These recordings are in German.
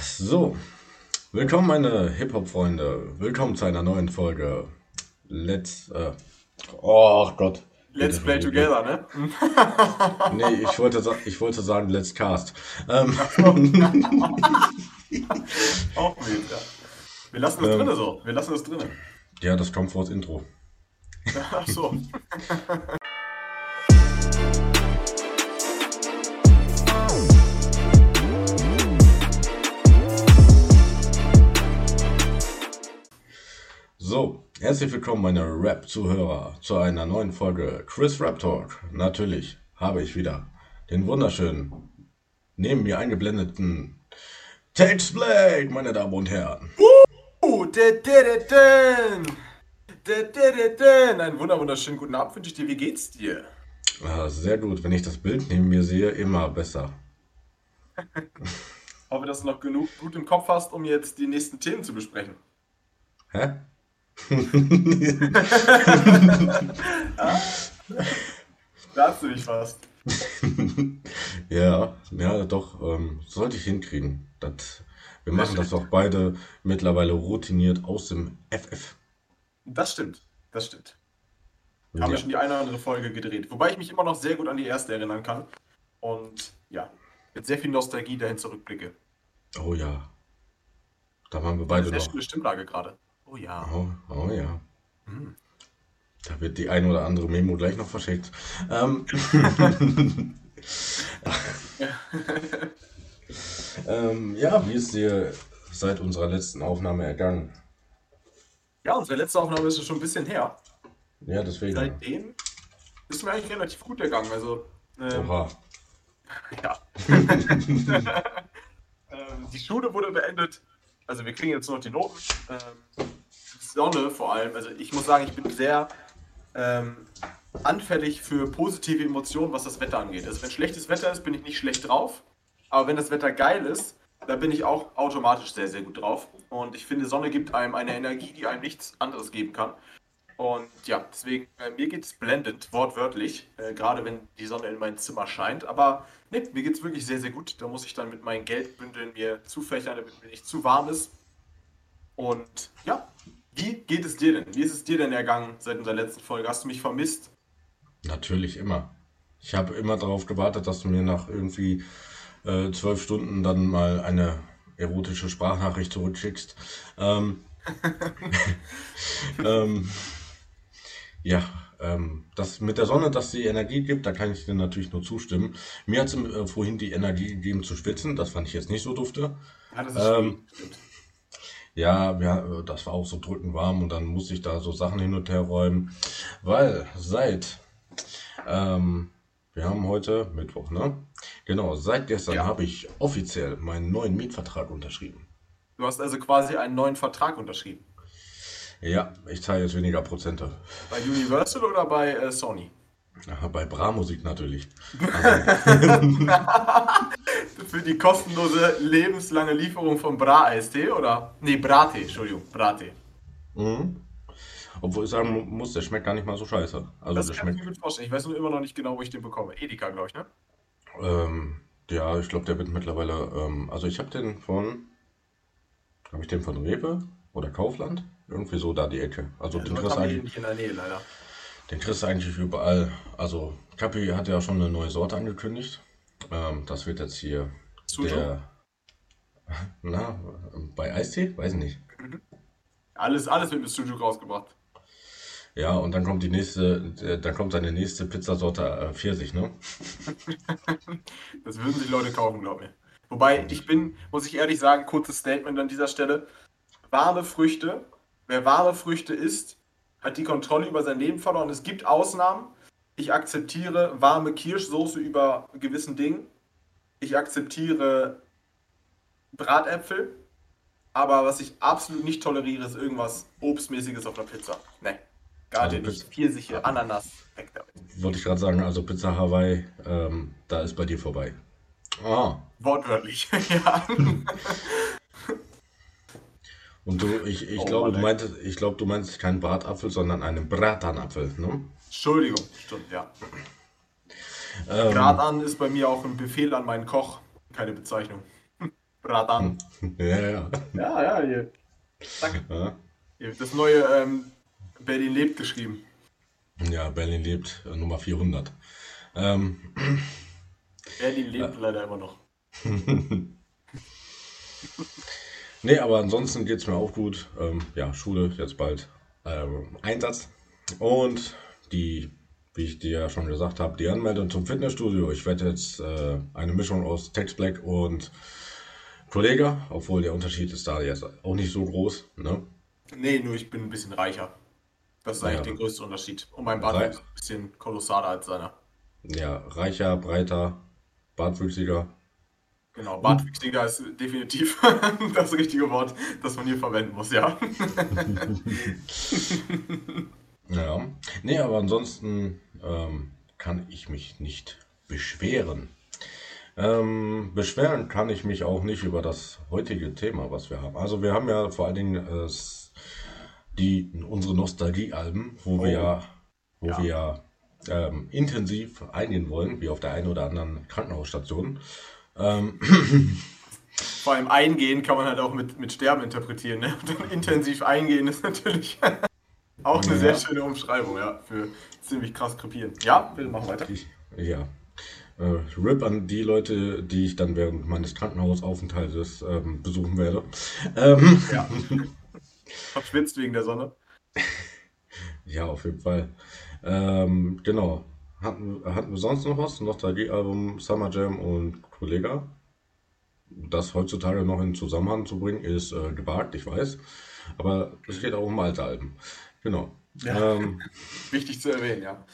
So, willkommen meine Hip-Hop-Freunde. Willkommen zu einer neuen Folge. Let's, äh, oh Gott. Let's Play Together, ne? Nee, ich wollte, ich wollte sagen Let's Cast. Ähm, Auch wild, ja. Wir lassen das Ähm. drinne so. Wir lassen das drinne. ja, das kommt vor das Intro. Ach so. herzlich willkommen meine Rap-Zuhörer zu einer neuen Folge Chris Rap Talk. Natürlich habe ich wieder den wunderschönen, neben mir eingeblendeten Tex Blade, meine Damen und Herren. Uh, de, de, de. Einen wunder wunderschönen guten Abend wünsche ich dir. Wie geht's dir? Ah, sehr gut, wenn ich das Bild neben mir sehe, immer besser. Hoffe, dass du noch genug gut im Kopf hast, um jetzt die nächsten Themen zu besprechen. Hä? Da hast du dich fast. Ja, ja, doch, ähm, sollte ich hinkriegen. Das, wir machen das doch beide mittlerweile routiniert aus dem FF. Das stimmt. Das stimmt. Haben wir Ja. schon die eine oder andere Folge gedreht. Wobei ich mich immer noch sehr gut an die erste erinnern kann. Und ja, mit sehr viel Nostalgie dahin zurückblicke. Oh ja. Da waren wir Eine beide sehr noch. schöne Stimmlage gerade. Oh ja. Oh, oh ja. Hm. Da wird die ein oder andere Memo gleich noch verschickt. Ähm, ähm, ja, wie ist dir seit unserer letzten Aufnahme ergangen? Ja, unsere letzte Aufnahme ist schon ein bisschen her. Ja, deswegen. Seitdem ist mir eigentlich relativ gut ergangen. Also, ähm, Oha. ja. ähm, die Schule wurde beendet. Also, wir kriegen jetzt noch die Noten. Ähm, Sonne vor allem. Also, ich muss sagen, ich bin sehr ähm, anfällig für positive Emotionen, was das Wetter angeht. Also, wenn schlechtes Wetter ist, bin ich nicht schlecht drauf. Aber wenn das Wetter geil ist, da bin ich auch automatisch sehr, sehr gut drauf. Und ich finde, Sonne gibt einem eine Energie, die einem nichts anderes geben kann. Und ja, deswegen, äh, mir geht's blendend, wortwörtlich, äh, gerade wenn die Sonne in mein Zimmer scheint. Aber ne, mir geht's wirklich sehr, sehr gut. Da muss ich dann mit meinen Geldbündeln mir zufächern, damit mir nicht zu warm ist. Und ja, wie geht es dir denn? Wie ist es dir denn ergangen seit unserer letzten Folge? Hast du mich vermisst? Natürlich immer. Ich habe immer darauf gewartet, dass du mir nach irgendwie äh, zwölf Stunden dann mal eine erotische Sprachnachricht zurückschickst. Ähm, ähm, ja, ähm, das mit der Sonne, dass sie Energie gibt, da kann ich dir natürlich nur zustimmen. Mir hat es äh, vorhin die Energie gegeben zu schwitzen, das fand ich jetzt nicht so dufte. Ja, das ist Ähm, stimmt. Ja, ja, äh, das war auch so drückend warm und dann musste ich da so Sachen hin und her räumen, weil seit, ähm, wir haben heute Mittwoch, ne? Genau, seit gestern Ja. habe ich offiziell meinen neuen Mietvertrag unterschrieben. Du hast also quasi einen neuen Vertrag unterschrieben. Ja, ich zahle jetzt weniger Prozente. Bei Universal oder bei äh, Sony? Aha, bei Bra-Musik natürlich. Für die kostenlose lebenslange Lieferung von Bra-Eistee oder? Nee, Brattee, Entschuldigung, Brattee. Mhm. Obwohl ich sagen mu- muss, der schmeckt gar nicht mal so scheiße. Also Das der kann ich schmeckt, mir gut vorstellen. Ich weiß nur immer noch nicht genau, wo ich den bekomme. Edeka, glaube ich, ne? ähm, ja, ich glaube, der wird mittlerweile, ähm, also ich habe den von, habe ich den von Rewe oder Kaufland? Irgendwie so da die Ecke. Also den Also kriegst du eigentlich, nicht in der Nähe, leider. Den kriegst du eigentlich überall. Also Kapi hat ja schon eine neue Sorte angekündigt. Ähm, das wird jetzt hier Sujo? der, na, bei Eistee? Weiß ich nicht. Alles, alles wird mit Sujo rausgebracht. Ja, und dann kommt die nächste, äh, dann kommt seine nächste Pizzasorte äh, Pfirsich, ne? Das würden sich Leute kaufen, glaub mir. Wobei, ich bin, muss ich ehrlich sagen, kurzes Statement an dieser Stelle. Warme Früchte, wer warme Früchte isst, hat die Kontrolle über sein Leben verloren. Es gibt Ausnahmen. Ich akzeptiere warme Kirschsoße über gewissen Dingen. Ich akzeptiere Bratäpfel. Aber was ich absolut nicht toleriere, ist irgendwas Obstmäßiges auf der Pizza. Ne, gar Also nicht. Pfirsiche, Ananas, weg damit. Wollte ich gerade sagen, also Pizza Hawaii, ähm, da ist bei dir vorbei. Ah, Wortwörtlich, ja. Und du, ich, ich Oh glaube, du ey. meintest, ich glaube, du meinst keinen Bratapfel, sondern einen Bratanapfel, ne? Entschuldigung, stimmt, ja. Ähm, Grad an ist bei mir auch ein Befehl an meinen Koch, keine Bezeichnung. Bratan. Ja, ja. Ja, ja, hier. Zack. Ja, Hier das neue ähm, Berlin lebt geschrieben. ja Berlin lebt, äh, Nummer 400. Ähm, Berlin lebt leider immer noch. nee, aber ansonsten geht es mir auch gut. Ähm, ja, Schule jetzt bald ähm, Einsatz. Und die, wie ich dir ja schon gesagt habe, die Anmeldung zum Fitnessstudio. Ich werde jetzt äh, eine Mischung aus Tex Black und Kollege, obwohl der Unterschied ist da jetzt auch nicht so groß. Ne? Nee, nur ich bin ein bisschen reicher. Das ist eigentlich Ja. der größte Unterschied. Und mein Bart Rei- ist ein bisschen kolossaler als seiner. Ja, reicher, breiter, bartwüchsiger. Genau, Bartwüchsiger ist definitiv das richtige Wort, das man hier verwenden muss, ja. Ja. Nee, aber ansonsten ähm, kann ich mich nicht beschweren. Ähm, beschweren kann ich mich auch nicht über das heutige Thema, was wir haben. Also wir haben ja vor allen Dingen äh, die, unsere Nostalgie-Alben, wo wir Oh. ja, wo Ja. wir ja ähm, intensiv eingehen wollen, wie auf der einen oder anderen Krankenhausstation. Ähm, Vor allem eingehen kann man halt auch mit, mit Sterben interpretieren. Ne? Und dann intensiv eingehen ist natürlich auch eine Ja. sehr schöne Umschreibung, ja, für ziemlich krass krepieren. Ja, bitte machen weiter. ich, ja. Äh, RIP an die Leute, die ich dann während meines Krankenhausaufenthaltes ähm, besuchen werde. Ähm, Ja. Verschwitzt wegen der Sonne. Ja, auf jeden Fall. Ähm, genau. Hatten, hatten wir sonst noch was? Nostalgie-Album, Summer Jam und Kollega. Das heutzutage noch in Zusammenhang zu bringen, ist äh, gewagt, ich weiß. Aber es geht auch um alte Alben. Genau. Ja. Ähm, Wichtig zu erwähnen, ja.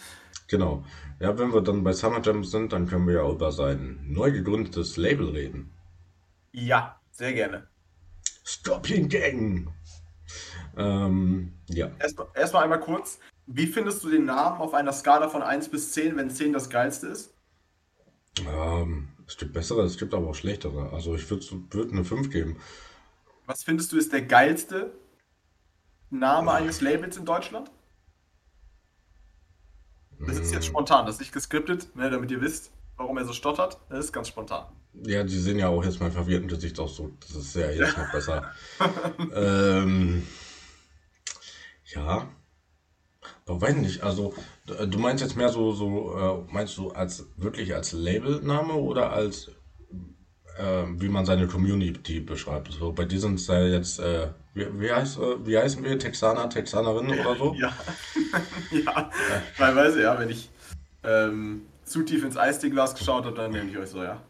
genau. Ja, wenn wir dann bei Summer Jam sind, dann können wir ja über sein neu gegründetes Label reden. Ja, sehr gerne. Scorpion Gang! Ähm, ja. Erstmal erst mal einmal kurz. Wie findest du den Namen auf einer Skala von 1 bis 10, wenn 10 das geilste ist? Ähm, es gibt bessere, es gibt aber auch schlechtere. Also ich würde würd eine 5 geben. Was findest du ist der geilste Name eines Labels in Deutschland? Das ist jetzt spontan, das ist nicht geskriptet, ne, damit ihr wisst, warum er so stottert. Das ist ganz spontan. Ja, die sehen ja auch jetzt mein verwirrten Gesichtsausdruck. Das ist ja jetzt noch besser. ähm, ja. Aber weiß nicht, also d- du meinst jetzt mehr so, so äh, meinst du als wirklich als Labelname oder als äh, wie man seine Community beschreibt? So bei dir sind es ja jetzt, äh, wie, wie, heißt, äh, wie heißen wir? Texaner, Texanerinnen oder so? Ja, ja, teilweise, ja, wenn ich ähm, zu tief ins Eisteglas geschaut habe, dann nehme ich euch so, ja.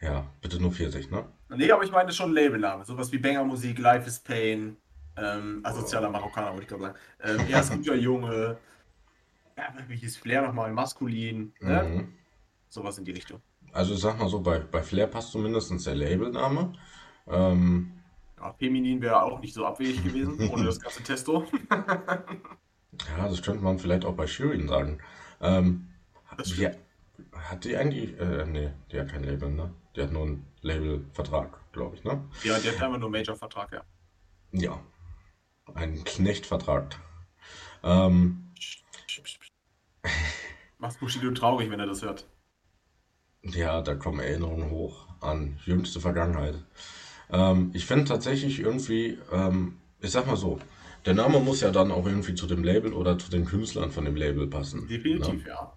Ja, bitte nur 40, ne? Nee, aber ich meine schon Labelname. Sowas wie Banger Musik, Life is Pain, ähm, asozialer Marokkaner, wollte ich gerade sagen. Ähm, er ist ein guter Junge. Ja, hieß Flair nochmal? Maskulin. Ne? Mhm. Sowas in die Richtung. Also ich sag mal so, bei, bei Flair passt zumindest der Labelname. Ähm, Ja, Feminin wäre auch nicht so abwegig gewesen, ohne das ganze Testo. Ja, das könnte man vielleicht auch bei Shirin sagen. Ähm, Das wie, hat die eigentlich, äh, nee, die hat kein Label, ne? Die hat nur einen Labelvertrag, glaube ich, ne? Ja, die hat einfach nur Major-Vertrag, ja. Ja, einen Knechtvertrag. Ähm, Macht Bushido traurig, wenn er das hört. ja, da kommen Erinnerungen hoch an jüngste Vergangenheit. Ähm, ich finde tatsächlich irgendwie, ähm, ich sag mal so, der Name muss ja dann auch irgendwie zu dem Label oder zu den Künstlern von dem Label passen. Ne? Definitiv, ja.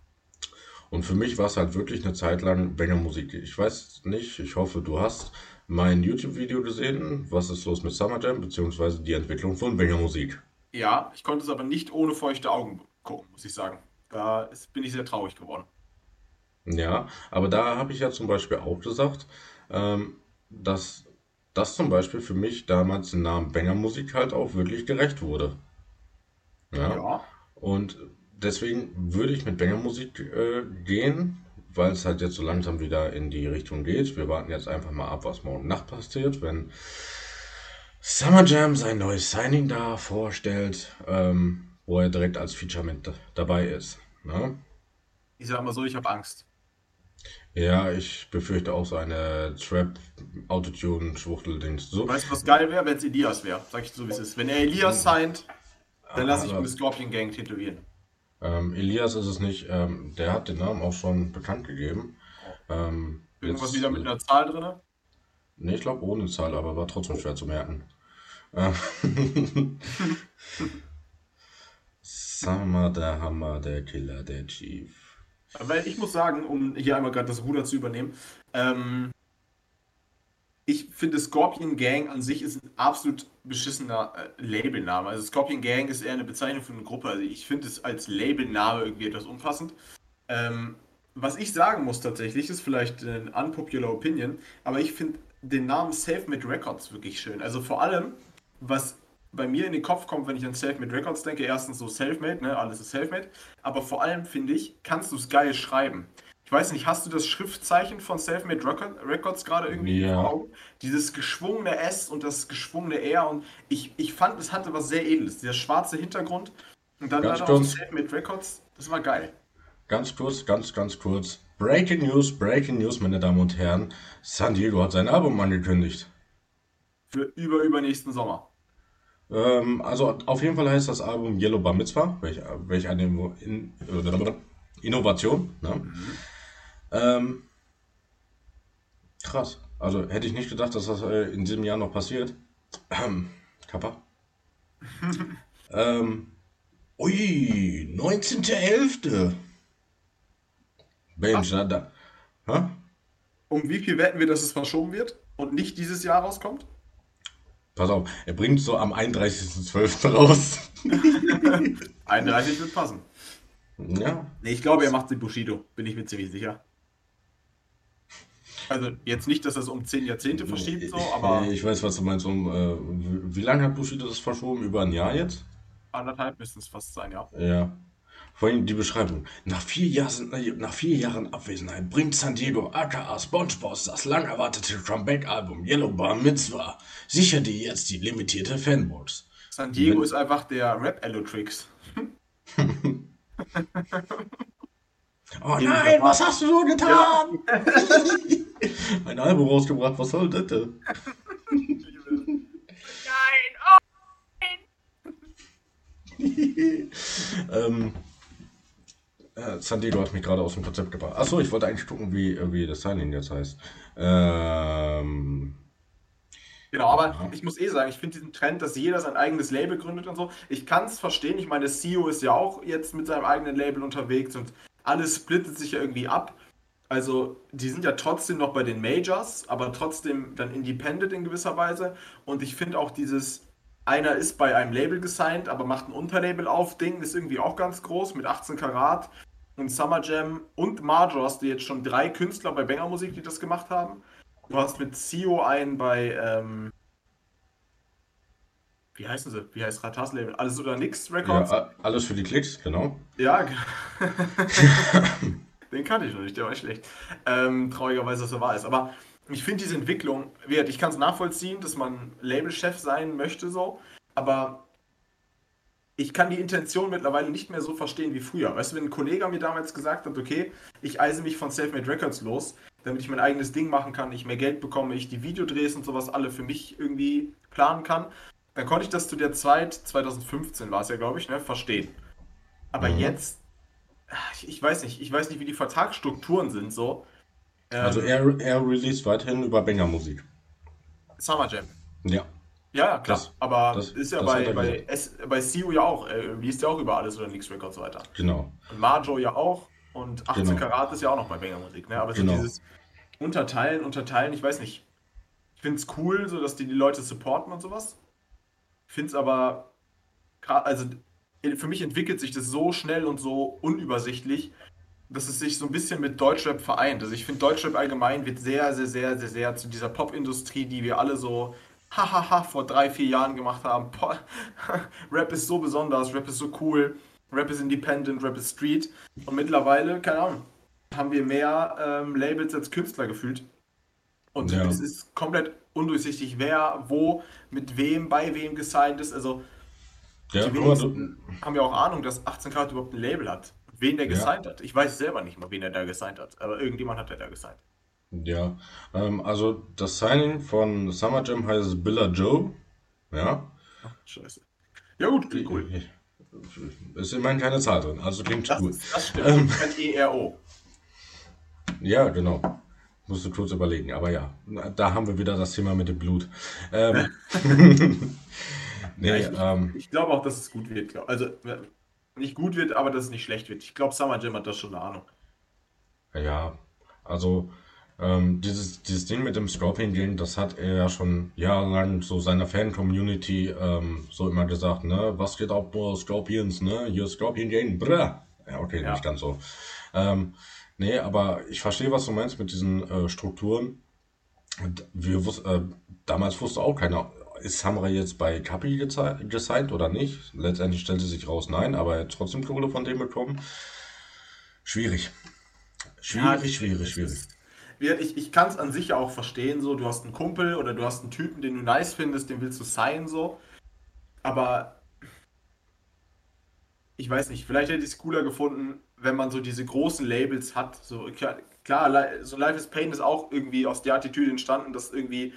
Und für mich war es halt wirklich eine Zeit lang Banger-Musik. Ich weiß nicht, ich hoffe, du hast mein YouTube-Video gesehen, was ist los mit Summer Jam, beziehungsweise die Entwicklung von Banger-Musik. Ja, ich konnte es aber nicht ohne feuchte Augen gucken, muss ich sagen. Da bin ich sehr traurig geworden. Ja, aber da habe ich ja zum Beispiel auch gesagt, ähm, dass das zum Beispiel für mich damals den Namen Banger-Musik halt auch wirklich gerecht wurde. Ja. Ja, Und deswegen würde ich mit Banger-Musik äh, gehen, weil es halt jetzt so langsam wieder in die Richtung geht. Wir warten jetzt einfach mal ab, was morgen Nacht passiert, wenn Summer Jam sein neues Signing da vorstellt, ähm, wo er direkt als Feature mit dabei ist. Ne? ich sag mal so, ich habe Angst. Ja, ich befürchte auch so eine Trap-Autotune-Schwuchtel-Dings. So, Weißt du, was geil wäre, wenn es Elias wäre? Sag ich so, wie es ist. Wenn er Elias signed, dann lasse ich Aber- mir Scorpion Gang tätowieren. Ähm, Elias ist es nicht, ähm, der hat den Namen auch schon bekannt gegeben. Ähm, Irgendwas jetzt- wieder mit einer Zahl drin? Ne, ich glaube ohne Zahl, aber war trotzdem schwer zu merken. Äh, Summer, der Hammer, der Killer, der Chief. Weil ich muss sagen, um hier einmal gerade das Ruder zu übernehmen, ähm, ich finde Scorpion Gang an sich ist ein absolut beschissener äh, Labelname. Also Scorpion Gang ist eher eine Bezeichnung für eine Gruppe. Also ich finde es als Labelname irgendwie etwas umfassend. Ähm, was ich sagen muss tatsächlich, ist vielleicht ein unpopular Opinion, aber ich finde den Namen Selfmade Records wirklich schön. Also vor allem, was bei mir in den Kopf kommt, wenn ich an Selfmade Records denke, erstens so Selfmade, ne, alles ist Selfmade, aber vor allem finde ich, kannst du es geil schreiben. Ich weiß nicht, hast du das Schriftzeichen von Selfmade Records gerade irgendwie Ja. vor Augen? Dieses geschwungene S und das geschwungene R und ich, ich fand, es hatte was sehr Edles. Dieser schwarze Hintergrund und dann Ganz da drauf kurz. Selfmade Records, das war geil. Ganz kurz, ganz, ganz kurz. Breaking News, Breaking News, meine Damen und Herren. San Diego hat sein Album angekündigt. Für über übernächsten Sommer. Ähm, also auf jeden Fall heißt das Album Yellow Bar Mitzvah, welch, welch eine in, Innovation. Ne? Ähm, krass. Also hätte ich nicht gedacht, dass das äh, in diesem Jahr noch passiert. Ähm, Kappa. ähm, ui, 19.11. Mensch, da, da. Hä? Um wie viel wetten wir, dass es verschoben wird und nicht dieses Jahr rauskommt? Pass auf, er bringt so am 31.12. raus. 31 wird passen. Ja, Nee, ich glaube, er macht den Bushido, bin ich mir ziemlich sicher. Also jetzt nicht, dass er es um 10 Jahrzehnte verschiebt, so, aber Ich weiß, was du meinst. Um, äh, wie, lange hat Bushido das verschoben? Über ein Jahr jetzt? anderthalb müssten es fast sein, ja. Ja. Vor allem die Beschreibung. Nach vier, Jahren, nach vier Jahren Abwesenheit bringt San Diego aka SpongeBob das lang erwartete Comeback-Album Yellow Bar Mitzvah. Sicher dir jetzt die limitierte Fanbox. San Diego Wenn- ist einfach der Rap-Allotrix. Oh nein, was hast du so getan? Ein Album rausgebracht, was soll das denn? ähm, äh, San Diego hat mich gerade aus dem Konzept gebracht. Achso, ich wollte eigentlich gucken, wie, wie das Signing jetzt heißt. Ähm, Genau, aber ich muss eh sagen, ich finde diesen Trend, dass jeder sein eigenes Label gründet und so, ich kann es verstehen. Ich meine, CEO ist ja auch jetzt mit seinem eigenen Label unterwegs und alles splittet sich ja irgendwie ab. Also, die sind ja trotzdem noch bei den Majors, aber trotzdem dann independent in gewisser Weise. Und ich finde auch dieses, einer ist bei einem Label gesigned, aber macht ein Unterlabel auf, Ding ist irgendwie auch ganz groß mit 18 Karat und Summer Jam und hast du jetzt schon drei Künstler bei Banger Musik, die das gemacht haben. Du hast mit CEO einen bei, ähm, wie heißen sie? Wie heißt Ratas Label? Alles oder Nix ja, Records? a- alles für die Klicks, genau. Ja, ge- den kannte ich noch nicht, der war schlecht. Ähm, traurigerweise, dass er wahr ist. Aber ich finde diese Entwicklung, gesagt, ich kann es nachvollziehen, dass man Labelchef sein möchte, so, aber ich kann die Intention mittlerweile nicht mehr so verstehen wie früher. Weißt du, wenn ein Kollege mir damals gesagt hat, okay, ich eise mich von Selfmade Records los, damit ich mein eigenes Ding machen kann, ich mehr Geld bekomme, ich die Videodrehs und sowas alle für mich irgendwie planen kann, dann konnte ich das zu der Zeit, 2015 war es ja, glaube ich, ne, verstehen. Aber Mhm. jetzt, ich, ich weiß nicht, ich weiß nicht, wie die Vertragsstrukturen sind so. Ähm, Also er, er released weiterhin über Banger Musik. Summer Jam. Ja. Ja, klar. Das- aber das- ist ja bei, er bei. S, bei CEO ja auch, äh, liest ja auch über alles oder nichts Records weiter. Genau. Und Marjo ja auch. Und 18 Genau. Karat ist ja auch noch bei Banger Musik, ne? Aber so Genau. dieses Unterteilen, Unterteilen, ich weiß nicht. Ich finde es cool, so dass die die Leute supporten und sowas. Finde es aber, also für mich entwickelt sich das so schnell und so unübersichtlich, dass es sich so ein bisschen mit Deutschrap vereint. Also ich finde, Deutschrap allgemein wird sehr, sehr, sehr, sehr, sehr zu dieser Popindustrie, die wir alle so hahaha vor drei, vier Jahren gemacht haben. Boah, Rap ist so besonders, Rap ist so cool, Rap ist independent, Rap ist Street. Und mittlerweile, keine Ahnung, haben wir mehr ähm, Labels als Künstler gefühlt. Und Ja. es ist komplett undurchsichtig, wer, wo, mit wem, bei wem gesigned ist. Also Ja, die du, wenigsten haben ja auch Ahnung, dass 18 Karat überhaupt ein Label hat. Wen der Ja. gesigned hat. Ich weiß selber nicht mal, wen er da gesigned hat. Aber irgendjemand hat er da gesigned. ja. Ähm, also das Signing von Summer Jam heißt Billa Joe. Ja. Ach, scheiße. Ja gut, klingt cool. Ist immerhin keine Zahl drin, also klingt Das, gut. das stimmt. Ähm. ERO. Ja, genau. Musste kurz überlegen, aber ja, da haben wir wieder das Thema mit dem Blut. Ähm, nee, ja, ich, ähm, ich glaube auch, dass es gut wird. Also nicht gut wird, aber dass es nicht schlecht wird. Ich glaube, Summer Jam hat das schon eine Ahnung. Ja, also ähm, dieses, dieses Ding mit dem Scorpion Gang, das hat er ja schon jahrelang so seiner Fan-Community ähm, so immer gesagt, ne? Was geht ab, boah, Scorpions, ne? Hier Scorpion Gang, brr. Ja, okay, ja. nicht ganz so. Ähm, nee, aber ich verstehe, was du meinst mit diesen äh, Strukturen. Wir wus äh, damals wusste auch keiner, ist Samurai jetzt bei Kapi gesigned oder nicht? Letztendlich stellte sich raus, nein, aber er hat trotzdem Kohle von dem bekommen. Schwierig. Schwierig, ja, schwierig, schwierig ich, ich kann es an sich auch verstehen, so, du hast einen Kumpel oder du hast einen Typen, den du nice findest, den willst du sein, so. Aber ich weiß nicht, vielleicht hätte ich es cooler gefunden, wenn man so diese großen Labels hat. So, klar, so Life is Pain ist auch irgendwie aus der Attitüde entstanden, dass irgendwie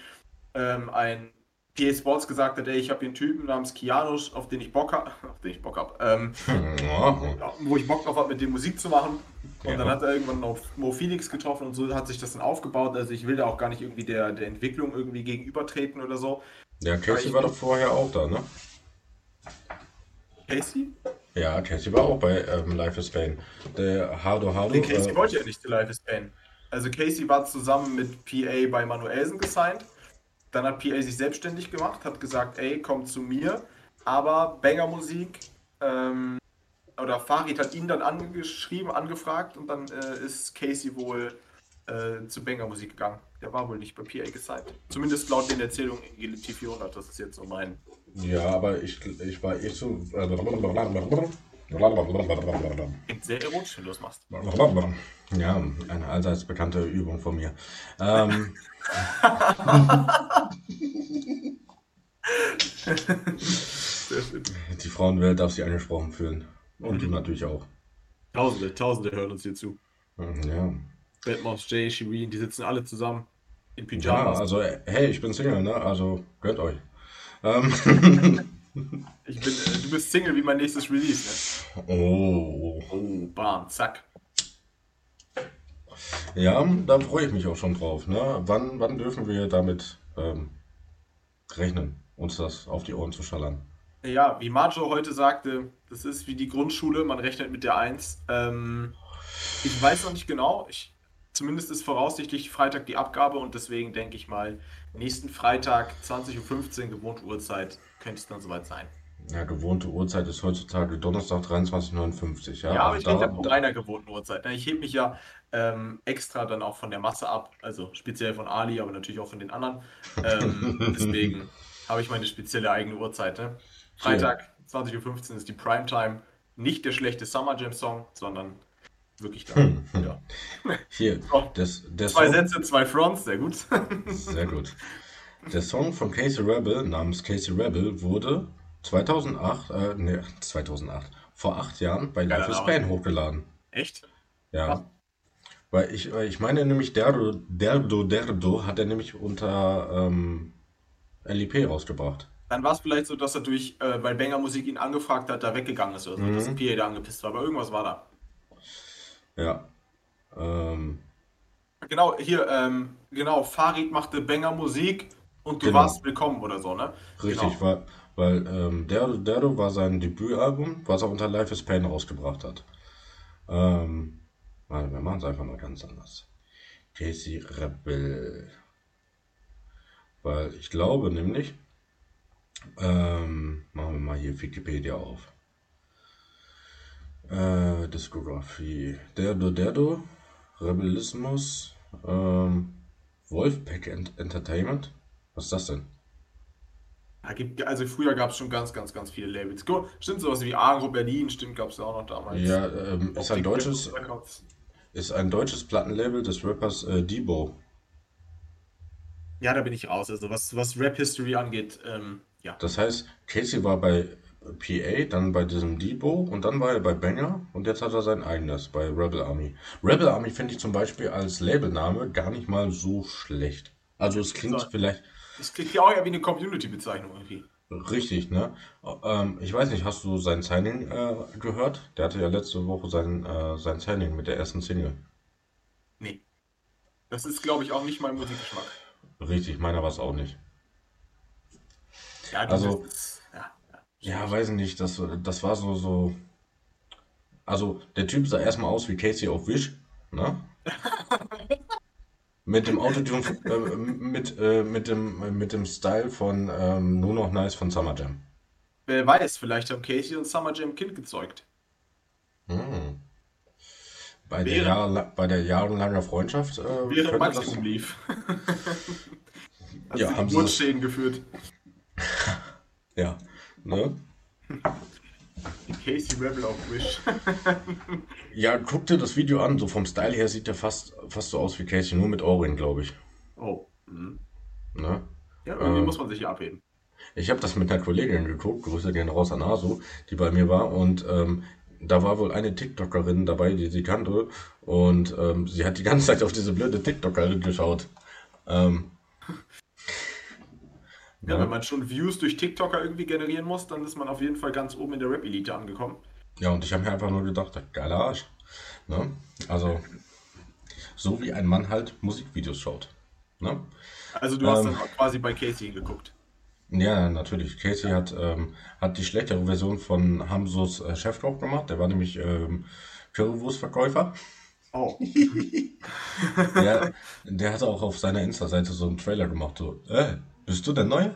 ähm, ein PA Sports gesagt hat, ey, ich habe hier einen Typen namens Kianusch, auf den ich Bock habe, auf den ich Bock habe, ähm, wo ich Bock drauf habe, mit dem Musik zu machen. Und ja. dann hat er irgendwann noch Mo Phoenix getroffen und so hat sich das dann aufgebaut. Also ich will da auch gar nicht irgendwie der, der Entwicklung irgendwie gegenübertreten oder so. Ja, Casey war doch vorher auch da, ne? Casey? Ja, Casey war auch bei ähm, Life is Pain. Der Hardo Hardo. Nee, Casey äh, wollte ja nicht zu Life is Pain. Also Casey war zusammen mit PA bei Manuelsen gesigned dann hat PA sich selbstständig gemacht, hat gesagt, ey, komm zu mir. Aber Banger Musik, ähm, oder Farid hat ihn dann angeschrieben, angefragt und dann äh, ist Casey wohl äh, zu Banger Musik gegangen. Der war wohl nicht bei PA gesigned. Zumindest laut den Erzählungen in T400, das ist jetzt so mein. Ja, aber ich, ich war eh. Äh, sehr erotisch, wenn du das machst. Ja, eine allseits bekannte Übung von mir. Ähm, Die Frauenwelt darf sich angesprochen fühlen. Und du natürlich auch. Tausende, Tausende hören uns hier zu. Ja. Batmouse, Jay, Shireen, die sitzen alle zusammen in Pyjamas. Ja, also, hey, ich bin Single, ne? Also, gönnt euch. Ähm. ich bin, äh, du bist Single wie mein nächstes Release, ne? Oh. Oh, bam, zack. Ja, da freue ich mich auch schon drauf. Ne? Wann, wann dürfen wir damit ähm, rechnen, uns das auf die Ohren zu schallern? Ja, wie Majo heute sagte, das ist wie die Grundschule, man rechnet mit der 1. Ähm, ich weiß noch nicht genau, ich, zumindest ist voraussichtlich Freitag die Abgabe und deswegen denke ich mal, nächsten Freitag 20.15 Uhr gewohnte Uhrzeit könnte es dann soweit sein. Ja, gewohnte Uhrzeit ist heutzutage Donnerstag 23.59 Ja, ja aber ich rede ja von deiner gewohnten Uhrzeit. Ne? Ich hebe mich ja ähm, extra dann auch von der Masse ab, also speziell von Ali, aber natürlich auch von den anderen. Ähm, deswegen habe ich meine spezielle eigene Uhrzeit. Ne? Freitag, 20.15 Uhr ist die Primetime. Nicht der schlechte Summer Jam Song, sondern wirklich da. Hm, hm. Ja. Hier, so, das, der zwei Song, Sätze, zwei Fronts, sehr gut. sehr gut. Der Song von Casey Rebel namens Casey Rebel wurde 2008, äh, ne, 2008, vor acht Jahren bei Life is Pain hochgeladen. Echt? Ja. Was? Weil ich, ich meine nämlich, Derdo, Derdo, Derdo hat er nämlich unter ähm, LIP rausgebracht. Dann war es vielleicht so, dass er durch, äh, weil Banger Musik ihn angefragt hat, da weggegangen ist oder so, mhm. dass ein PA da angepisst war, aber irgendwas war da. Ja. Ähm. Genau, hier, ähm, genau, Farid machte Banger Musik und du genau. warst willkommen oder so, ne? Richtig, genau. weil, weil ähm, Derdo, Derdo war sein Debütalbum, was er unter Life is Pain rausgebracht hat. Ähm, Warte, wir machen es einfach mal ganz anders. Casey Rebel. Weil ich glaube nämlich, ähm, machen wir mal hier Wikipedia auf. Äh, Diskografie. Derdo Derdo, Rebelismus, ähm, Wolfpack Entertainment. Was ist das denn? also früher gab es schon ganz, ganz, ganz viele Labels. Stimmt sowas wie Agro Berlin, stimmt, gab es ja auch noch damals. Ja, ähm, ist ein deutsches, ist ein deutsches Plattenlabel des Rappers äh, Debo. Ja, da bin ich raus. Also was, was Rap-History angeht, ähm, ja. Das heißt, Casey war bei PA, dann bei diesem Debo und dann war er bei Banger und jetzt hat er sein eigenes bei Rebel Army. Rebel Army finde ich zum Beispiel als Labelname gar nicht mal so schlecht. Also es klingt so. vielleicht. Es klingt ja auch ja wie eine Community-Bezeichnung irgendwie. Richtig, ne? Ähm, ich weiß nicht, hast du sein Signing äh, gehört? Der hatte ja letzte Woche sein, äh, sein Signing mit der ersten Single. Nee. Das ist, glaube ich, auch nicht mein Musikgeschmack. Richtig, meiner war es auch nicht. Ja, Also, dieses, ja, weiß ich nicht, das, das war so, so. Also, der Typ sah erstmal aus wie Casey auf Wish, ne? Mit dem Autotune, äh, mit, äh, mit dem, mit dem Style von ähm, Nur noch nice von Summer Jam. Wer weiß, vielleicht haben Casey und Summer Jam Kind gezeugt. Hm. Bei der, Jahre, bei der jahrelangen Freundschaft äh, während könnte das. Maximum lief. Hat Ja, haben sie das. Geführt. Ja, ne? Die Casey Rebel auf Wish. Ja, guck dir das Video an. So vom Style her sieht der fast, fast so aus wie Casey, nur mit Ohrring, glaube ich. Oh. mhm. Ne? Ja, irgendwie Äh, muss man sich ja abheben. ich habe das mit einer Kollegin geguckt, Grüße gehen raus an Asu, die bei mir war. Und ähm, da war wohl eine TikTokerin dabei, die sie kannte. Und ähm, sie hat die ganze Zeit auf diese blöde TikTokerin geschaut. Ähm, Ja, wenn ne? man schon Views durch TikToker irgendwie generieren muss, dann ist man auf jeden Fall ganz oben in der Rap-Elite angekommen. Ja, und ich habe mir einfach nur gedacht, geiler Arsch. Ne? Also, so wie ein Mann halt Musikvideos schaut. Ne? Also du hast Ähm, dann auch quasi bei Casey hingeguckt. Ja, natürlich. Casey hat, ähm, hat die schlechtere Version von Hamsos äh, Chefkoch gemacht. Der war nämlich ähm, Currywurstverkäufer. Oh. Der, der hatte auch auf seiner Insta-Seite so einen Trailer gemacht. So, äh, bist du der Neue?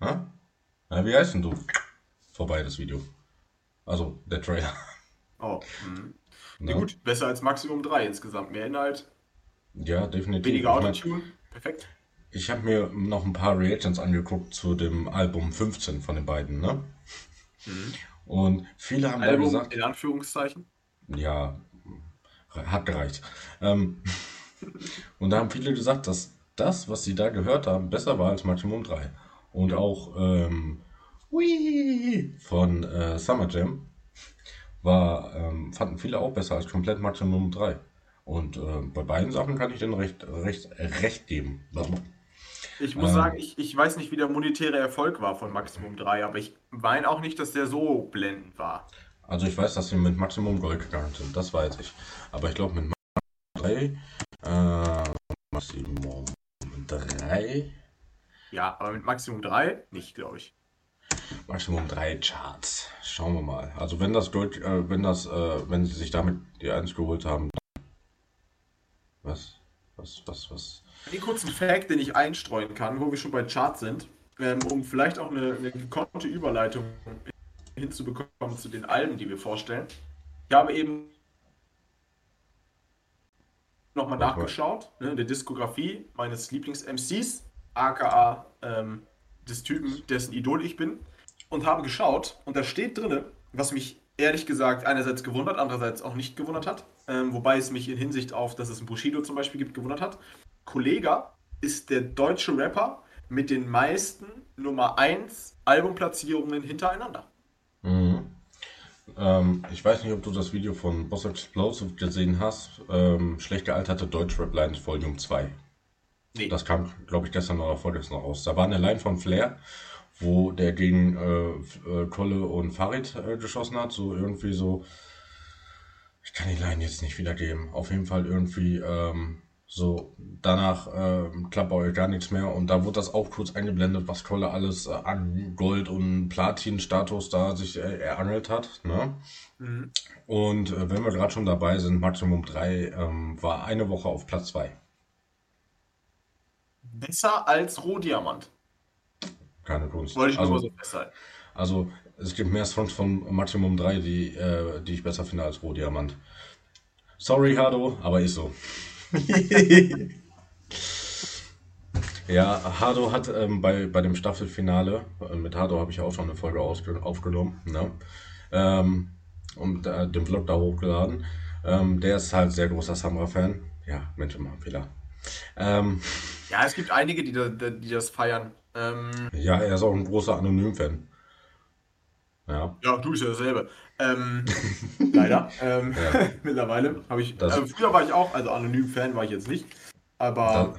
Ha? Na, wie heißt denn du? Vorbei das Video. Also, der Trailer. Oh. Mhm. Ja Ne? gut, besser als Maximum 3 insgesamt. Mehr Inhalt, Ja, definitiv. weniger Autotune. Perfekt. ich habe mir noch ein paar Reactions angeguckt zu dem Album 15 von den beiden, ne? Mhm. Und viele haben Album gesagt, in Anführungszeichen. ja, hat gereicht. Ähm, und da haben viele gesagt, dass das, was sie da gehört haben, besser war als Maximum 3. Und auch ähm, Hui von äh, Summer Jam war, ähm, fanden viele auch besser als komplett Maximum 3. Und äh, bei beiden Sachen kann ich denen recht, recht, recht geben. Ich muss Ähm, sagen, ich, ich weiß nicht, wie der monetäre Erfolg war von Maximum 3, aber ich meine auch nicht, dass der so blendend war. also ich weiß, dass sie mit Maximum Gold gegangen sind, das weiß ich. Aber ich glaube mit Maximum 3, äh, Maximum 3, Ja, aber mit Maximum 3 nicht, glaube ich. Maximum 3 Charts. Schauen wir mal. Also wenn das Gold, äh, wenn das, äh, wenn sie sich damit die 1 geholt haben, was, was, was, was? Den kurzen Fact, den ich einstreuen kann, wo wir schon bei Charts sind, ähm, um vielleicht auch eine, eine gekonnte Überleitung hinzubekommen zu den Alben, die wir vorstellen. Ich habe eben nochmal nachgeschaut, ne, in der Diskografie meines Lieblings-MCs, aka ähm, des Typen, dessen Idol ich bin, und habe geschaut, und da steht drinne, was mich ehrlich gesagt einerseits gewundert, andererseits auch nicht gewundert hat, ähm, wobei es mich in Hinsicht auf, dass es einen Bushido zum Beispiel gibt, gewundert hat. Kollega ist der deutsche Rapper mit den meisten Nummer 1 Albumplatzierungen hintereinander. Mhm. Ähm, ich weiß nicht, ob du das Video von Boss Explosive gesehen hast. Ähm, schlecht gealterte Deutschrap Lines Volume 2. Nee. Das kam, glaube ich, gestern oder vorgestern raus. Da war eine Line von Flair, wo der gegen äh, äh, Kolle und Farid äh, geschossen hat. So irgendwie so. Ich kann die Line jetzt nicht wiedergeben. Auf jeden Fall irgendwie ähm, so. Danach ähm, klappt bei euch gar nichts mehr. Und da wurde das auch kurz eingeblendet, was Kolle alles äh, an Gold- und Platin-Status da sich äh, erangelt hat. Ne? Mhm. Und äh, wenn wir gerade schon dabei sind, Maximum 3 ähm, war eine Woche auf Platz 2. Besser als Rohdiamant. Keine Kunst. Wollte ich nur Also, so festhalten. also es gibt mehr Songs von Maximum 3, die, äh, die ich besser finde als Rohdiamant. Sorry, Hado, aber ist so. Ja, Hado hat ähm, bei, bei dem Staffelfinale, äh, mit Hado habe ich auch schon eine Folge aufgenommen, ne? ähm, und äh, den Vlog da hochgeladen. Ähm, der ist halt sehr großer Samra-Fan. Ja, Menschen machen Fehler. Ähm, Ja, es gibt einige, die, da, die das feiern. Ähm, ja, er ist auch ein großer Anonym-Fan. Ja, ja, du bist ja dasselbe. Ähm, leider. Ähm, ja. mittlerweile habe ich. Äh, früher war ich auch, also anonym-Fan war ich jetzt nicht. Aber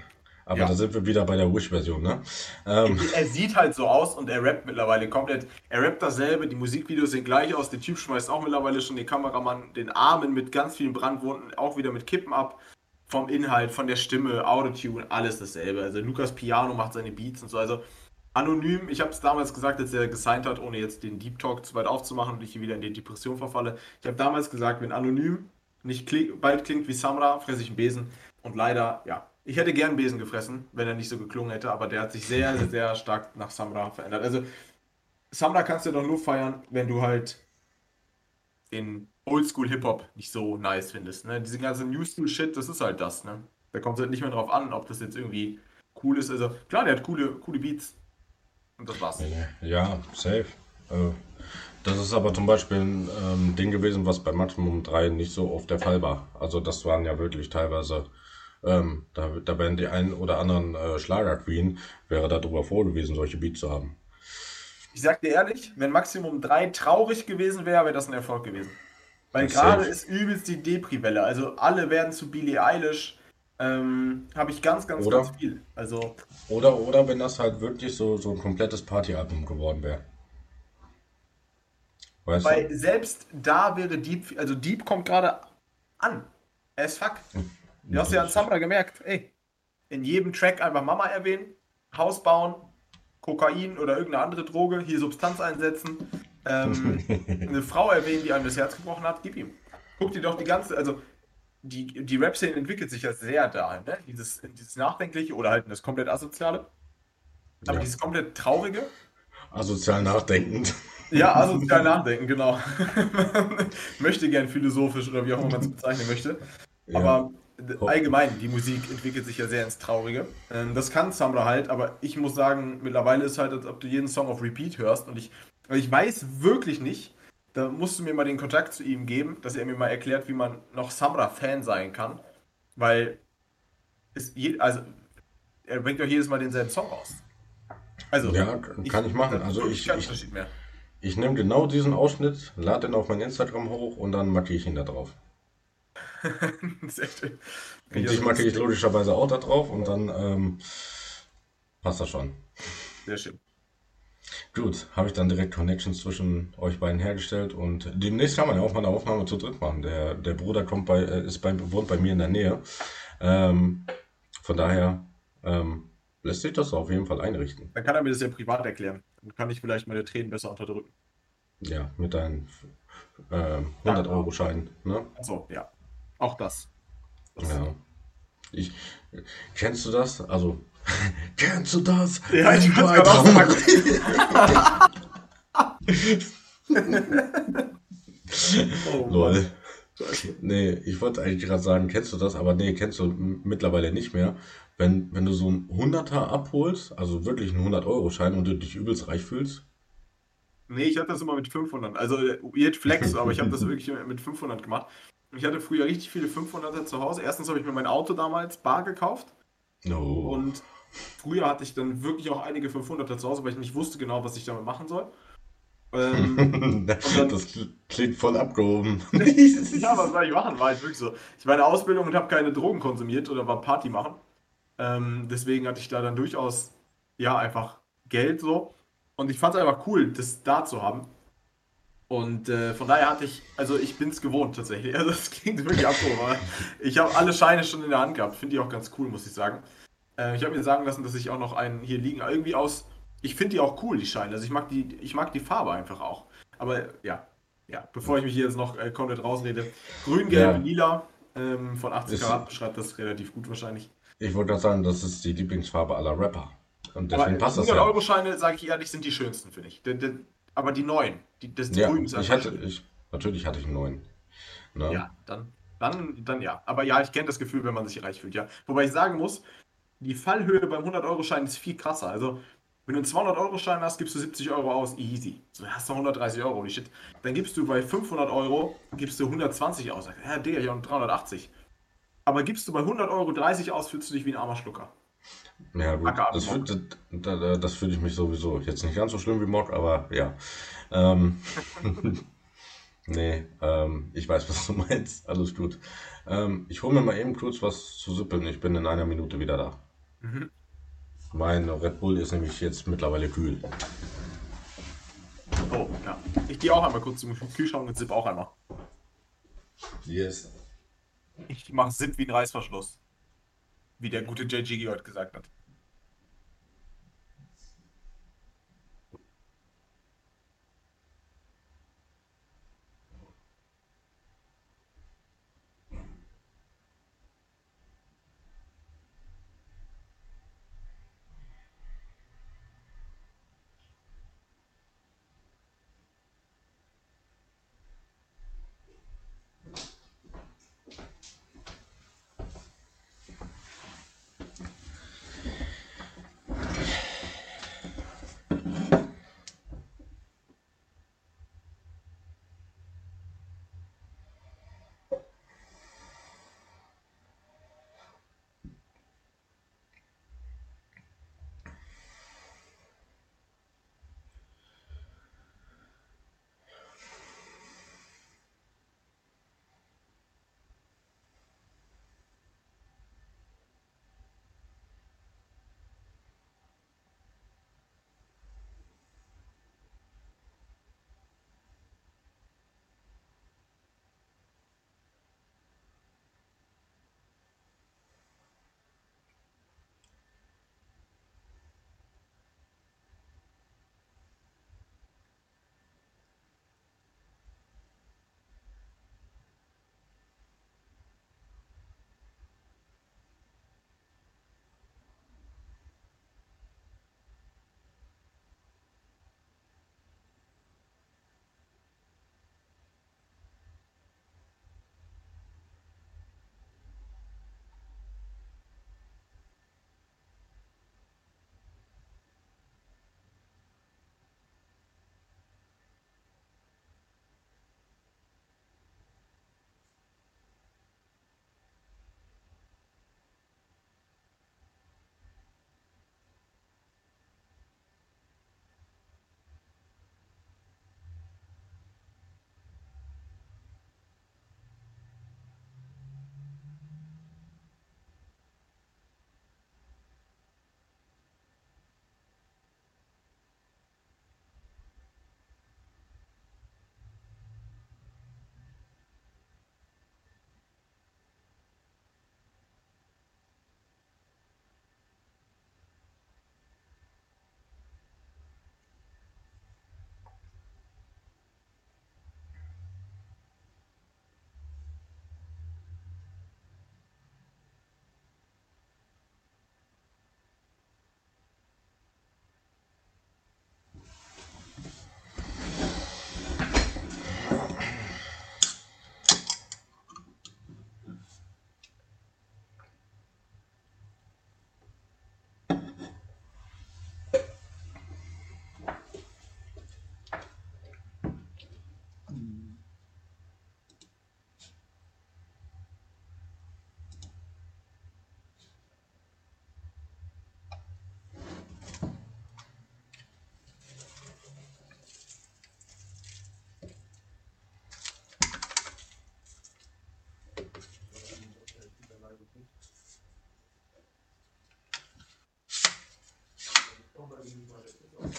aber ja. da sind wir wieder bei der Wish-Version, ne? Ähm, Er sieht halt so aus und er rappt mittlerweile komplett. Er rappt dasselbe, die Musikvideos sehen gleich aus. Der Typ schmeißt auch mittlerweile schon den Kameramann den Armen mit ganz vielen Brandwunden, auch wieder mit Kippen ab. vom Inhalt, von der Stimme, Autotune, alles dasselbe. Also Lukas Piano macht seine Beats und so. Also anonym, ich habe es damals gesagt, als er gesigned hat, ohne jetzt den Deep Talk zu weit aufzumachen und ich hier wieder in die Depression verfalle. Ich habe damals gesagt, wenn anonym nicht kling, bald klingt wie Samra, fresse ich einen Besen. Und leider, ja, ich hätte gern Besen gefressen, wenn er nicht so geklungen hätte, aber der hat sich sehr, sehr, sehr stark nach Samra verändert. Also Samra kannst du doch nur feiern, wenn du halt den Oldschool Hip-Hop nicht so nice findest. Ne? Diese ganze New School Shit, das ist halt das. Ne? Da kommt es halt nicht mehr drauf an, ob das jetzt irgendwie cool ist. Also klar, der hat coole, coole Beats. Und das war's. Ja, safe. Also, das ist aber zum Beispiel ein ähm, Ding gewesen, was bei Maximum 3 nicht so oft der Fall war. Also das waren ja wirklich teilweise, ähm, da, da wären die einen oder anderen äh, Schlager-Queen, wäre darüber froh gewesen, solche Beats zu haben. Ich sag dir ehrlich, wenn Maximum 3 traurig gewesen wäre, wäre das ein Erfolg gewesen. Weil gerade ist übelst die Depri-Welle. Also alle werden zu Billie Eilish. Ähm, Habe ich ganz, ganz, Oder? ganz viel. Also, Oder, oder wenn das halt wirklich so, so ein komplettes Partyalbum geworden wäre. Weißt weil du? selbst da wäre Deep, also Deep kommt gerade an. As fuck. Du hast ja an Samra gemerkt, ey, in jedem Track einfach Mama erwähnen, Haus bauen, Kokain oder irgendeine andere Droge, hier Substanz einsetzen, ähm, eine Frau erwähnen, die einem das Herz gebrochen hat, gib ihm. Guck dir doch die ganze, also die, die Rap-Szene entwickelt sich ja sehr dahin, ne? Dieses, dieses Nachdenkliche oder halt das komplett Asoziale. Aber Ja. dieses komplett Traurige, Asozial nachdenkend. ja, asozial nachdenken, genau. möchte gern philosophisch oder wie auch immer man es bezeichnen möchte. Ja. Aber allgemein, die Musik entwickelt sich ja sehr ins Traurige. Ähm, Das kann Samra halt, aber ich muss sagen, mittlerweile ist halt, als ob du jeden Song auf Repeat hörst und ich, ich weiß wirklich nicht, da musst du mir mal den Kontakt zu ihm geben, dass er mir mal erklärt, wie man noch Samra-Fan sein kann, weil es je, also er bringt doch jedes Mal denselben Song raus. Also, Ja, kann ich machen. Also ich- ich-. Ich nehme genau diesen Ausschnitt, lade den auf mein Instagram hoch und dann markiere ich ihn da drauf. Sehr schön. Und dich markiere ich logischerweise auch da drauf und dann ähm, passt das schon. Sehr schön. Gut, habe ich dann direkt Connections zwischen euch beiden hergestellt und demnächst kann man ja auch mal eine Aufnahme zu dritt machen. Der, der Bruder kommt bei, äh, ist bei, wohnt bei mir in der Nähe. Ähm, von daher ähm, lässt sich das auf jeden Fall einrichten. Dann kann er mir das ja privat erklären. Dann kann ich vielleicht meine Tränen besser unterdrücken. Ja, mit deinen äh, 100-Euro-Schein. Ne? Achso, ja. Auch das. Das- Ja. Ich, kennst du das? Also, kennst du das? Ja, ich ein auch Traum- Oh, Lol. Nee, ich wollte eigentlich gerade sagen, kennst du das? Aber nee, kennst du mittlerweile nicht mehr. Wenn, wenn du so einen Hunderter abholst, also wirklich einen 100-Euro-Schein und du dich übelst reich fühlst. Nee, ich hatte das immer mit 500. Also, äh, weird Flex, aber ich habe das wirklich mit 500 gemacht. Und ich hatte früher richtig viele 500er zu Hause. Erstens habe ich mir mein Auto damals bar gekauft. No. Und früher hatte ich dann wirklich auch einige 500er zu Hause, weil ich nicht wusste genau, was ich damit machen soll. Ähm, das kl- klingt voll abgehoben. ja, was soll ich machen? War halt wirklich so. Ich war in der Ausbildung und habe keine Drogen konsumiert oder war Party machen. Ähm, deswegen hatte ich da dann durchaus, ja, einfach Geld so. Und ich fand es einfach cool, das da zu haben. Und äh, von daher hatte ich, also ich bin es gewohnt tatsächlich. Also das klingt wirklich abgehoben, ich habe alle Scheine schon in der Hand gehabt. Finde ich auch ganz cool, muss ich sagen. Äh, ich habe mir sagen lassen, dass ich auch noch einen hier liegen, irgendwie aus. Ich finde die auch cool, die Scheine. Also ich mag die, ich mag die Farbe einfach auch. Aber ja, ja, bevor ich mich hier jetzt noch äh, komplett rausrede. Grün, gelb, Ja. lila ähm, von 80 Ist- Karat beschreibt das relativ gut wahrscheinlich. Ich wollte gerade sagen, das ist die Lieblingsfarbe aller Rapper. Und Aber deswegen passt das ja. 100-Euro-Scheine, sage ich ehrlich, sind die schönsten, finde ich. Der, der, aber die neuen, die, das, die Ja, grünen sind ich hatte, ich, natürlich hatte ich einen neuen. Ne? Ja, dann, dann, dann ja. Aber ja, ich kenne das Gefühl, wenn man sich reich fühlt, ja. Wobei ich sagen muss, die Fallhöhe beim 100-Euro-Schein ist viel krasser. Also, wenn du einen 200-Euro-Schein hast, gibst du 70 Euro aus, easy. So, hast du 130 Euro, die Shit. Dann gibst du bei 500 Euro, gibst du 120 aus. Ja, Digga, ich habe 380. Aber gibst du bei 100 Euro 30 aus, fühlst du dich wie ein armer Schlucker. Ja, gut, das, abgemockt. fühlt- da, da, das fühle ich mich sowieso. Jetzt nicht ganz so schlimm wie Mock, aber ja. Ähm, nee, ähm, ich weiß, was du meinst. Alles gut. Ähm, ich hole mir mal eben kurz was zu sippeln. Ich bin in einer Minute wieder da. Mhm. Mein Red Bull ist nämlich jetzt mittlerweile kühl. Oh, ja. Ich gehe auch einmal kurz zum Kühlschrank und zipp auch einmal. Yes. Ich mache Sip wie ein Reißverschluss. Wie der gute JG heute gesagt hat. Projesi, projesi.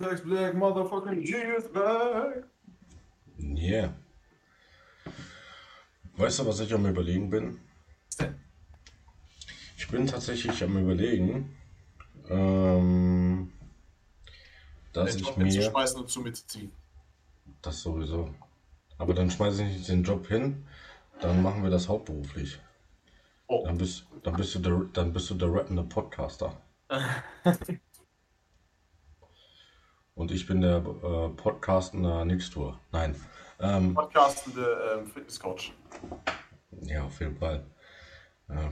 Sex Black Motherfucking G is back. Yeah. Weißt du, was ich am Überlegen bin? Ich bin tatsächlich am Überlegen, ähm, dass Den ich Job mir. hinzuschmeißen und zu mir zu ziehen. Das sowieso. Aber dann schmeiße ich nicht den Job hin, dann machen wir das hauptberuflich. Oh. Dann bist, dann bist du der, dann bist du der rappende Podcaster. Und ich bin der äh, Podcastender Nixtour. Nein. Ähm, Podcastende ähm, Fitnesscoach. ja, auf jeden Fall. Ja.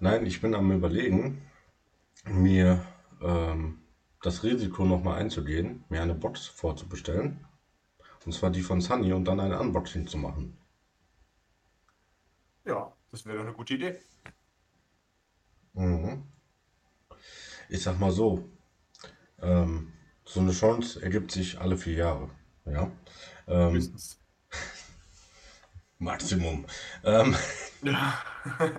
Nein, ich bin am überlegen, mir ähm, das Risiko nochmal einzugehen, mir eine Box vorzubestellen. Und zwar die von Sunny und dann ein Unboxing zu machen. Ja, das wäre eine gute Idee. Mhm. Ich sag mal so, ähm, so eine Chance ergibt sich alle vier Jahre. Ja. Ähm. Maximum. Ähm, Ja.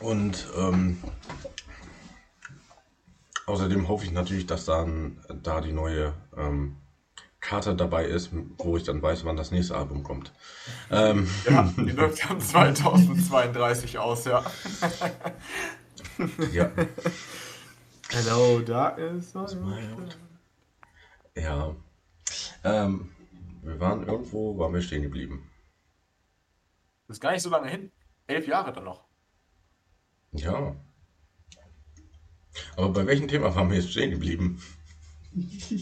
und ähm, außerdem hoffe ich natürlich, dass dann da die neue ähm, Karte dabei ist, wo ich dann weiß, wann das nächste Album kommt. Ähm, ja, die läuft dann 2032 aus, ja. ja, Hello, darkness. ja. Ähm, wir waren irgendwo, waren wir stehen geblieben. Das ist gar nicht so lange hin. Elf Jahre dann noch. Ja. Aber bei welchem Thema waren wir jetzt stehen geblieben?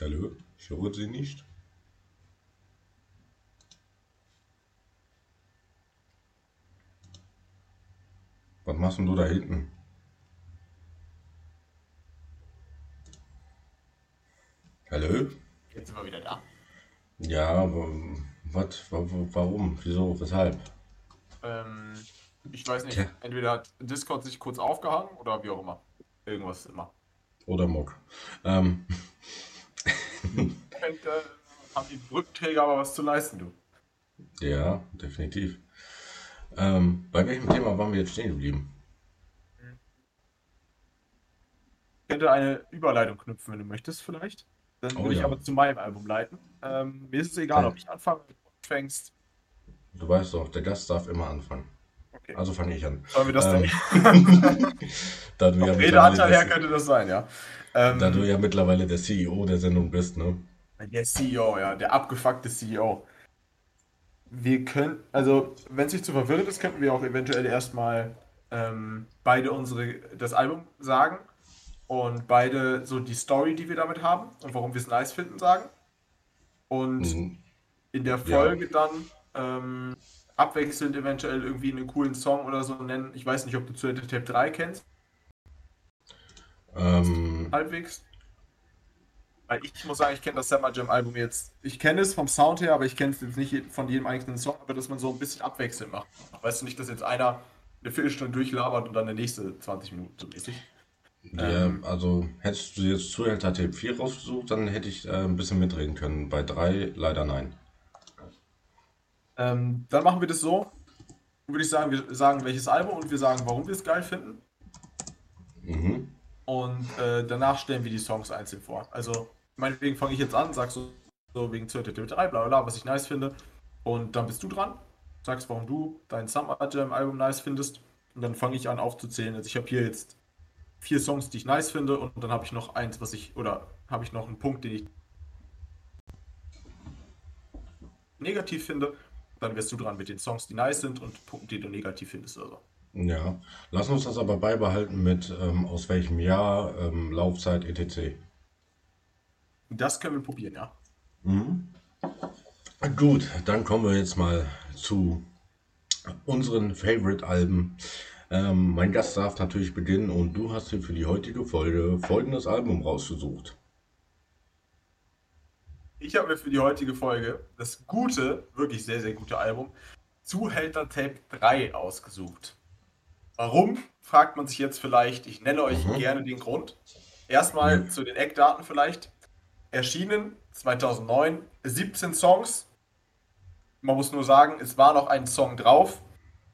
Hallo? Ich höre Sie nicht. Was machst denn du da hinten? Hallo? Jetzt sind wir wieder da. Ja, aber was, wa- wa- warum, wieso, weshalb? Ähm, ich weiß nicht. Tja. Entweder hat Discord sich kurz aufgehangen oder wie auch immer. Irgendwas immer. Oder Mock. Ähm, äh, haben die Brückenträger aber was zu leisten, du. ja, definitiv. Ähm, bei welchem Thema waren wir jetzt stehen geblieben? Ich könnte eine Überleitung knüpfen, wenn du möchtest, vielleicht. Dann Oh würde ich ja. aber zu meinem Album leiten. Ähm, mir ist es egal, Ja. ob ich anfange, ob du fängst. Du weißt doch, der Gast darf immer anfangen. Okay. Also fange ich an. Sollen wir das Ähm, denn? Da du, ja Redeanteil her könnte das sein, ja. Ähm, da du ja mittlerweile der CEO der Sendung bist, ne? Der CEO, ja, der abgefuckte CEO. Wir können, also, wenn es nicht zu verwirrend ist, könnten wir auch eventuell erstmal ähm, beide unsere, das Album sagen und beide so die Story, die wir damit haben und warum wir es nice finden, sagen. Und Mhm. in der Folge dann ähm, abwechselnd eventuell irgendwie einen coolen Song oder so nennen. Ich weiß nicht, ob du zu Tape 3 kennst, Ähm, halbwegs. Weil ich muss sagen, ich kenne das Summer Jam Album jetzt. Ich kenne es vom Sound her, aber ich kenne es jetzt nicht von jedem einzelnen Song, aber dass man so ein bisschen abwechselnd macht. Weißt du nicht, dass jetzt einer eine Viertelstunde durchlabert und dann der nächste 20 Minuten so mäßig. ja, Ähm. also hättest du jetzt Zuhälter Tape 4 rausgesucht, dann hätte ich äh, ein bisschen mitreden können. Bei 3 leider nein. Ähm, dann machen wir das so. Würde ich sagen, wir sagen welches Album und wir sagen, warum wir es geil finden. Mhm. Und äh, danach stellen wir die Songs einzeln vor. Also, meinetwegen fange ich jetzt an, sagst so, so wegen Zürte 3, bla bla was ich nice finde. Und dann bist du dran, sagst, warum du dein Summer Jam Album nice findest. Und dann fange ich an aufzuzählen. Also, ich habe hier jetzt vier Songs, die ich nice finde. Und dann habe ich noch eins, was ich, oder habe ich noch einen Punkt, den ich negativ finde. Dann wärst du dran mit den Songs, die nice sind und Punkten, die du negativ findest oder so. Ja, lass uns das aber beibehalten mit ähm, aus welchem Jahr, ähm, Laufzeit, etc. Das können wir probieren, ja. Mhm. Gut, dann kommen wir jetzt mal zu unseren Favorite-Alben. Ähm, mein Gast darf natürlich beginnen und du hast dir für die heutige Folge folgendes Album rausgesucht. Ich habe mir für die heutige Folge das gute, wirklich sehr, sehr gute Album Zuhälter Tape 3 ausgesucht. Warum, fragt man sich jetzt vielleicht. Ich nenne euch Mhm. gerne den Grund. Erstmal Mhm. zu den Eckdaten vielleicht. Erschienen 2009, 17 Songs, Man muss nur sagen, es war noch ein Song drauf.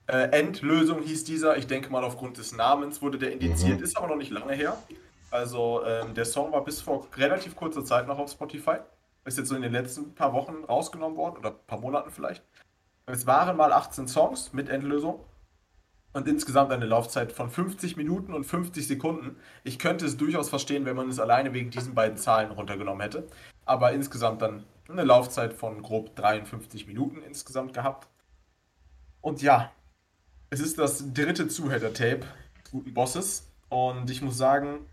Äh, Endlösung hieß dieser. Ich denke mal, aufgrund des Namens wurde der indiziert, mhm. ist aber noch nicht lange her. Also ähm, der Song war bis vor relativ kurzer Zeit noch auf Spotify. Ist jetzt so in den letzten paar Wochen rausgenommen worden oder paar Monaten vielleicht. Es waren mal 18 Songs mit Endlösung und insgesamt eine Laufzeit von 50 Minuten und 50 Sekunden. Ich könnte es durchaus verstehen, wenn man es alleine wegen diesen beiden Zahlen runtergenommen hätte. Aber insgesamt dann eine Laufzeit von grob 53 Minuten insgesamt gehabt. Und ja, es ist das dritte Zuhälter-Tape guten Bosses. Und ich muss sagen,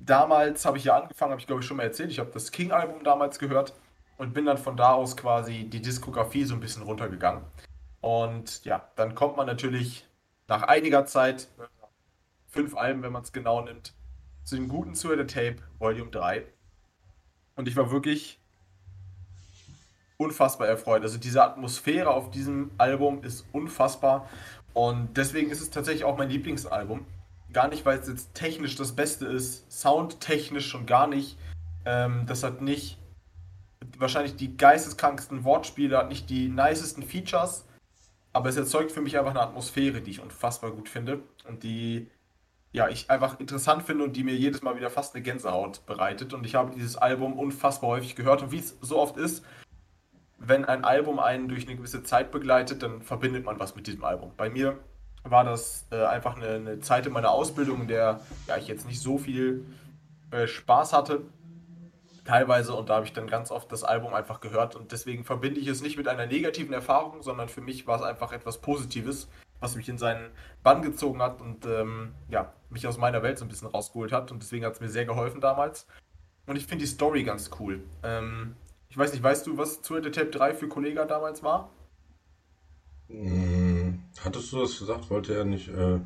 damals habe ich ja angefangen, habe ich glaube ich schon mal erzählt. Ich habe das King-Album damals gehört und bin dann von da aus quasi die Diskografie so ein bisschen runtergegangen. Und ja, dann kommt man natürlich nach einiger Zeit, fünf Alben, wenn man es genau nimmt, zu dem guten Zuhälter Tape Volume 3. Und ich war wirklich unfassbar erfreut. Also diese Atmosphäre auf diesem Album ist unfassbar. Und deswegen ist es tatsächlich auch mein Lieblingsalbum. Gar nicht, weil es jetzt technisch das Beste ist, soundtechnisch schon gar nicht. Ähm, das hat nicht wahrscheinlich die geisteskranksten Wortspiele, hat nicht die nicesten Features, aber es erzeugt für mich einfach eine Atmosphäre, die ich unfassbar gut finde und die ja, ich einfach interessant finde und die mir jedes Mal wieder fast eine Gänsehaut bereitet. Und ich habe dieses Album unfassbar häufig gehört. Und wie es so oft ist, wenn ein Album einen durch eine gewisse Zeit begleitet, dann verbindet man was mit diesem Album. Bei mir war das äh, einfach eine, eine, Zeit in meiner Ausbildung, in der ja, ich jetzt nicht so viel äh, Spaß hatte. Teilweise und da habe ich dann ganz oft das Album einfach gehört und deswegen verbinde ich es nicht mit einer negativen Erfahrung, sondern für mich war es einfach etwas Positives, was mich in seinen Bann gezogen hat und ähm, ja, mich aus meiner Welt so ein bisschen rausgeholt hat und deswegen hat es mir sehr geholfen damals. Und ich finde die Story ganz cool. Ähm, ich weiß nicht, weißt du, was zu The Tape 3 für Kollega damals war? Hm, hattest du das gesagt? Wollte er nicht, äh,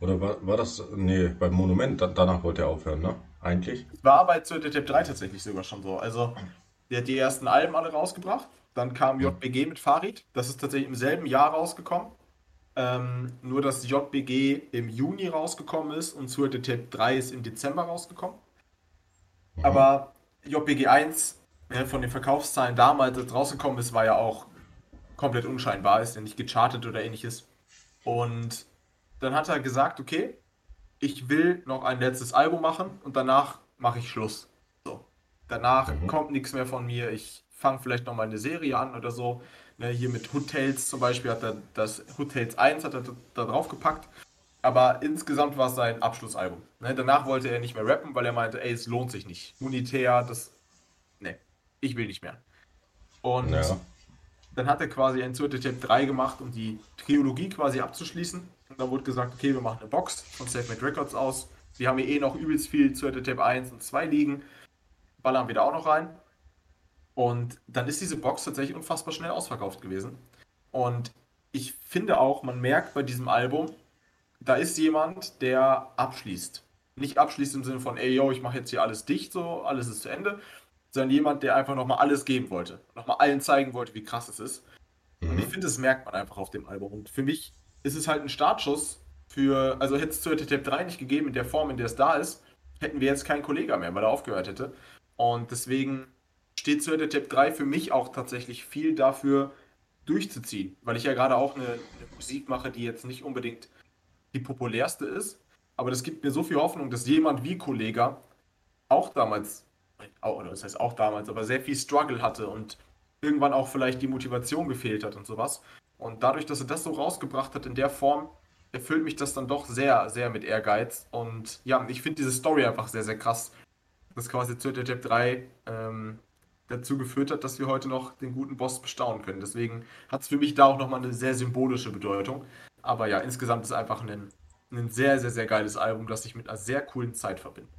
oder war, war das, nee, beim Monument, da, danach wollte er aufhören, ne? Eigentlich? War bei zu The Tape 3 tatsächlich sogar schon so. Also, der hat die ersten Alben alle rausgebracht. Dann kam JBG mit Farid. Das ist tatsächlich im selben Jahr rausgekommen. Ähm, nur, dass JBG im Juni rausgekommen ist und zu The Tape 3 ist im Dezember rausgekommen. Mhm. Aber JBG 1 ja, von den Verkaufszahlen damals, als rausgekommen ist, war ja auch komplett unscheinbar, ist ja nicht gechartet oder ähnliches. Und dann hat er gesagt, okay, ich will noch ein letztes Album machen und danach mache ich Schluss. So. Danach mhm. kommt nichts mehr von mir. Ich fange vielleicht noch mal eine Serie an oder so. Ne, hier mit Hood Tales zum Beispiel hat er das Hood Tales 1 hat er da drauf gepackt. Aber insgesamt war es sein Abschlussalbum. Ne, danach wollte er nicht mehr rappen, weil er meinte, ey, es lohnt sich nicht. Monetär, das. Ne, ich will nicht mehr. Und ja. dann hat er quasi ein Tape 3 gemacht, um die Trilogie quasi abzuschließen. Dann wurde gesagt, okay, wir machen eine Box von Selfmade Records aus. Wir haben hier eh noch übelst viel Tape 1 und 2 liegen. Ballern wir da auch noch rein. Und dann ist diese Box tatsächlich unfassbar schnell ausverkauft gewesen. Und ich finde auch, man merkt bei diesem Album, da ist jemand, der abschließt. Nicht abschließt im Sinne von, ey, yo, ich mache jetzt hier alles dicht, so, alles ist zu Ende, sondern jemand, der einfach nochmal alles geben wollte. Nochmal allen zeigen wollte, wie krass es ist. Mhm. Und ich finde, das merkt man einfach auf dem Album. Und für mich ist es halt ein Startschuss für, also hätte es zu Tape 3 nicht gegeben, in der Form, in der es da ist, hätten wir jetzt keinen Kollegen mehr, weil er aufgehört hätte. Und deswegen steht zu Tape 3 für mich auch tatsächlich viel dafür durchzuziehen, weil ich ja gerade auch eine, eine Musik mache, die jetzt nicht unbedingt die populärste ist, aber das gibt mir so viel Hoffnung, dass jemand wie Kollega auch damals, oder das heißt auch damals, aber sehr viel Struggle hatte und irgendwann auch vielleicht die Motivation gefehlt hat und sowas. Und dadurch, dass er das so rausgebracht hat in der Form, erfüllt mich das dann doch sehr, sehr mit Ehrgeiz. Und ja, ich finde diese Story einfach sehr, sehr krass. Dass quasi Zöttertep 3 ähm, dazu geführt hat, dass wir heute noch den guten Boss bestaunen können. Deswegen hat es für mich da auch nochmal eine sehr symbolische Bedeutung. Aber ja, insgesamt ist es einfach ein, ein sehr, sehr, sehr geiles Album, das ich mit einer sehr coolen Zeit verbinde.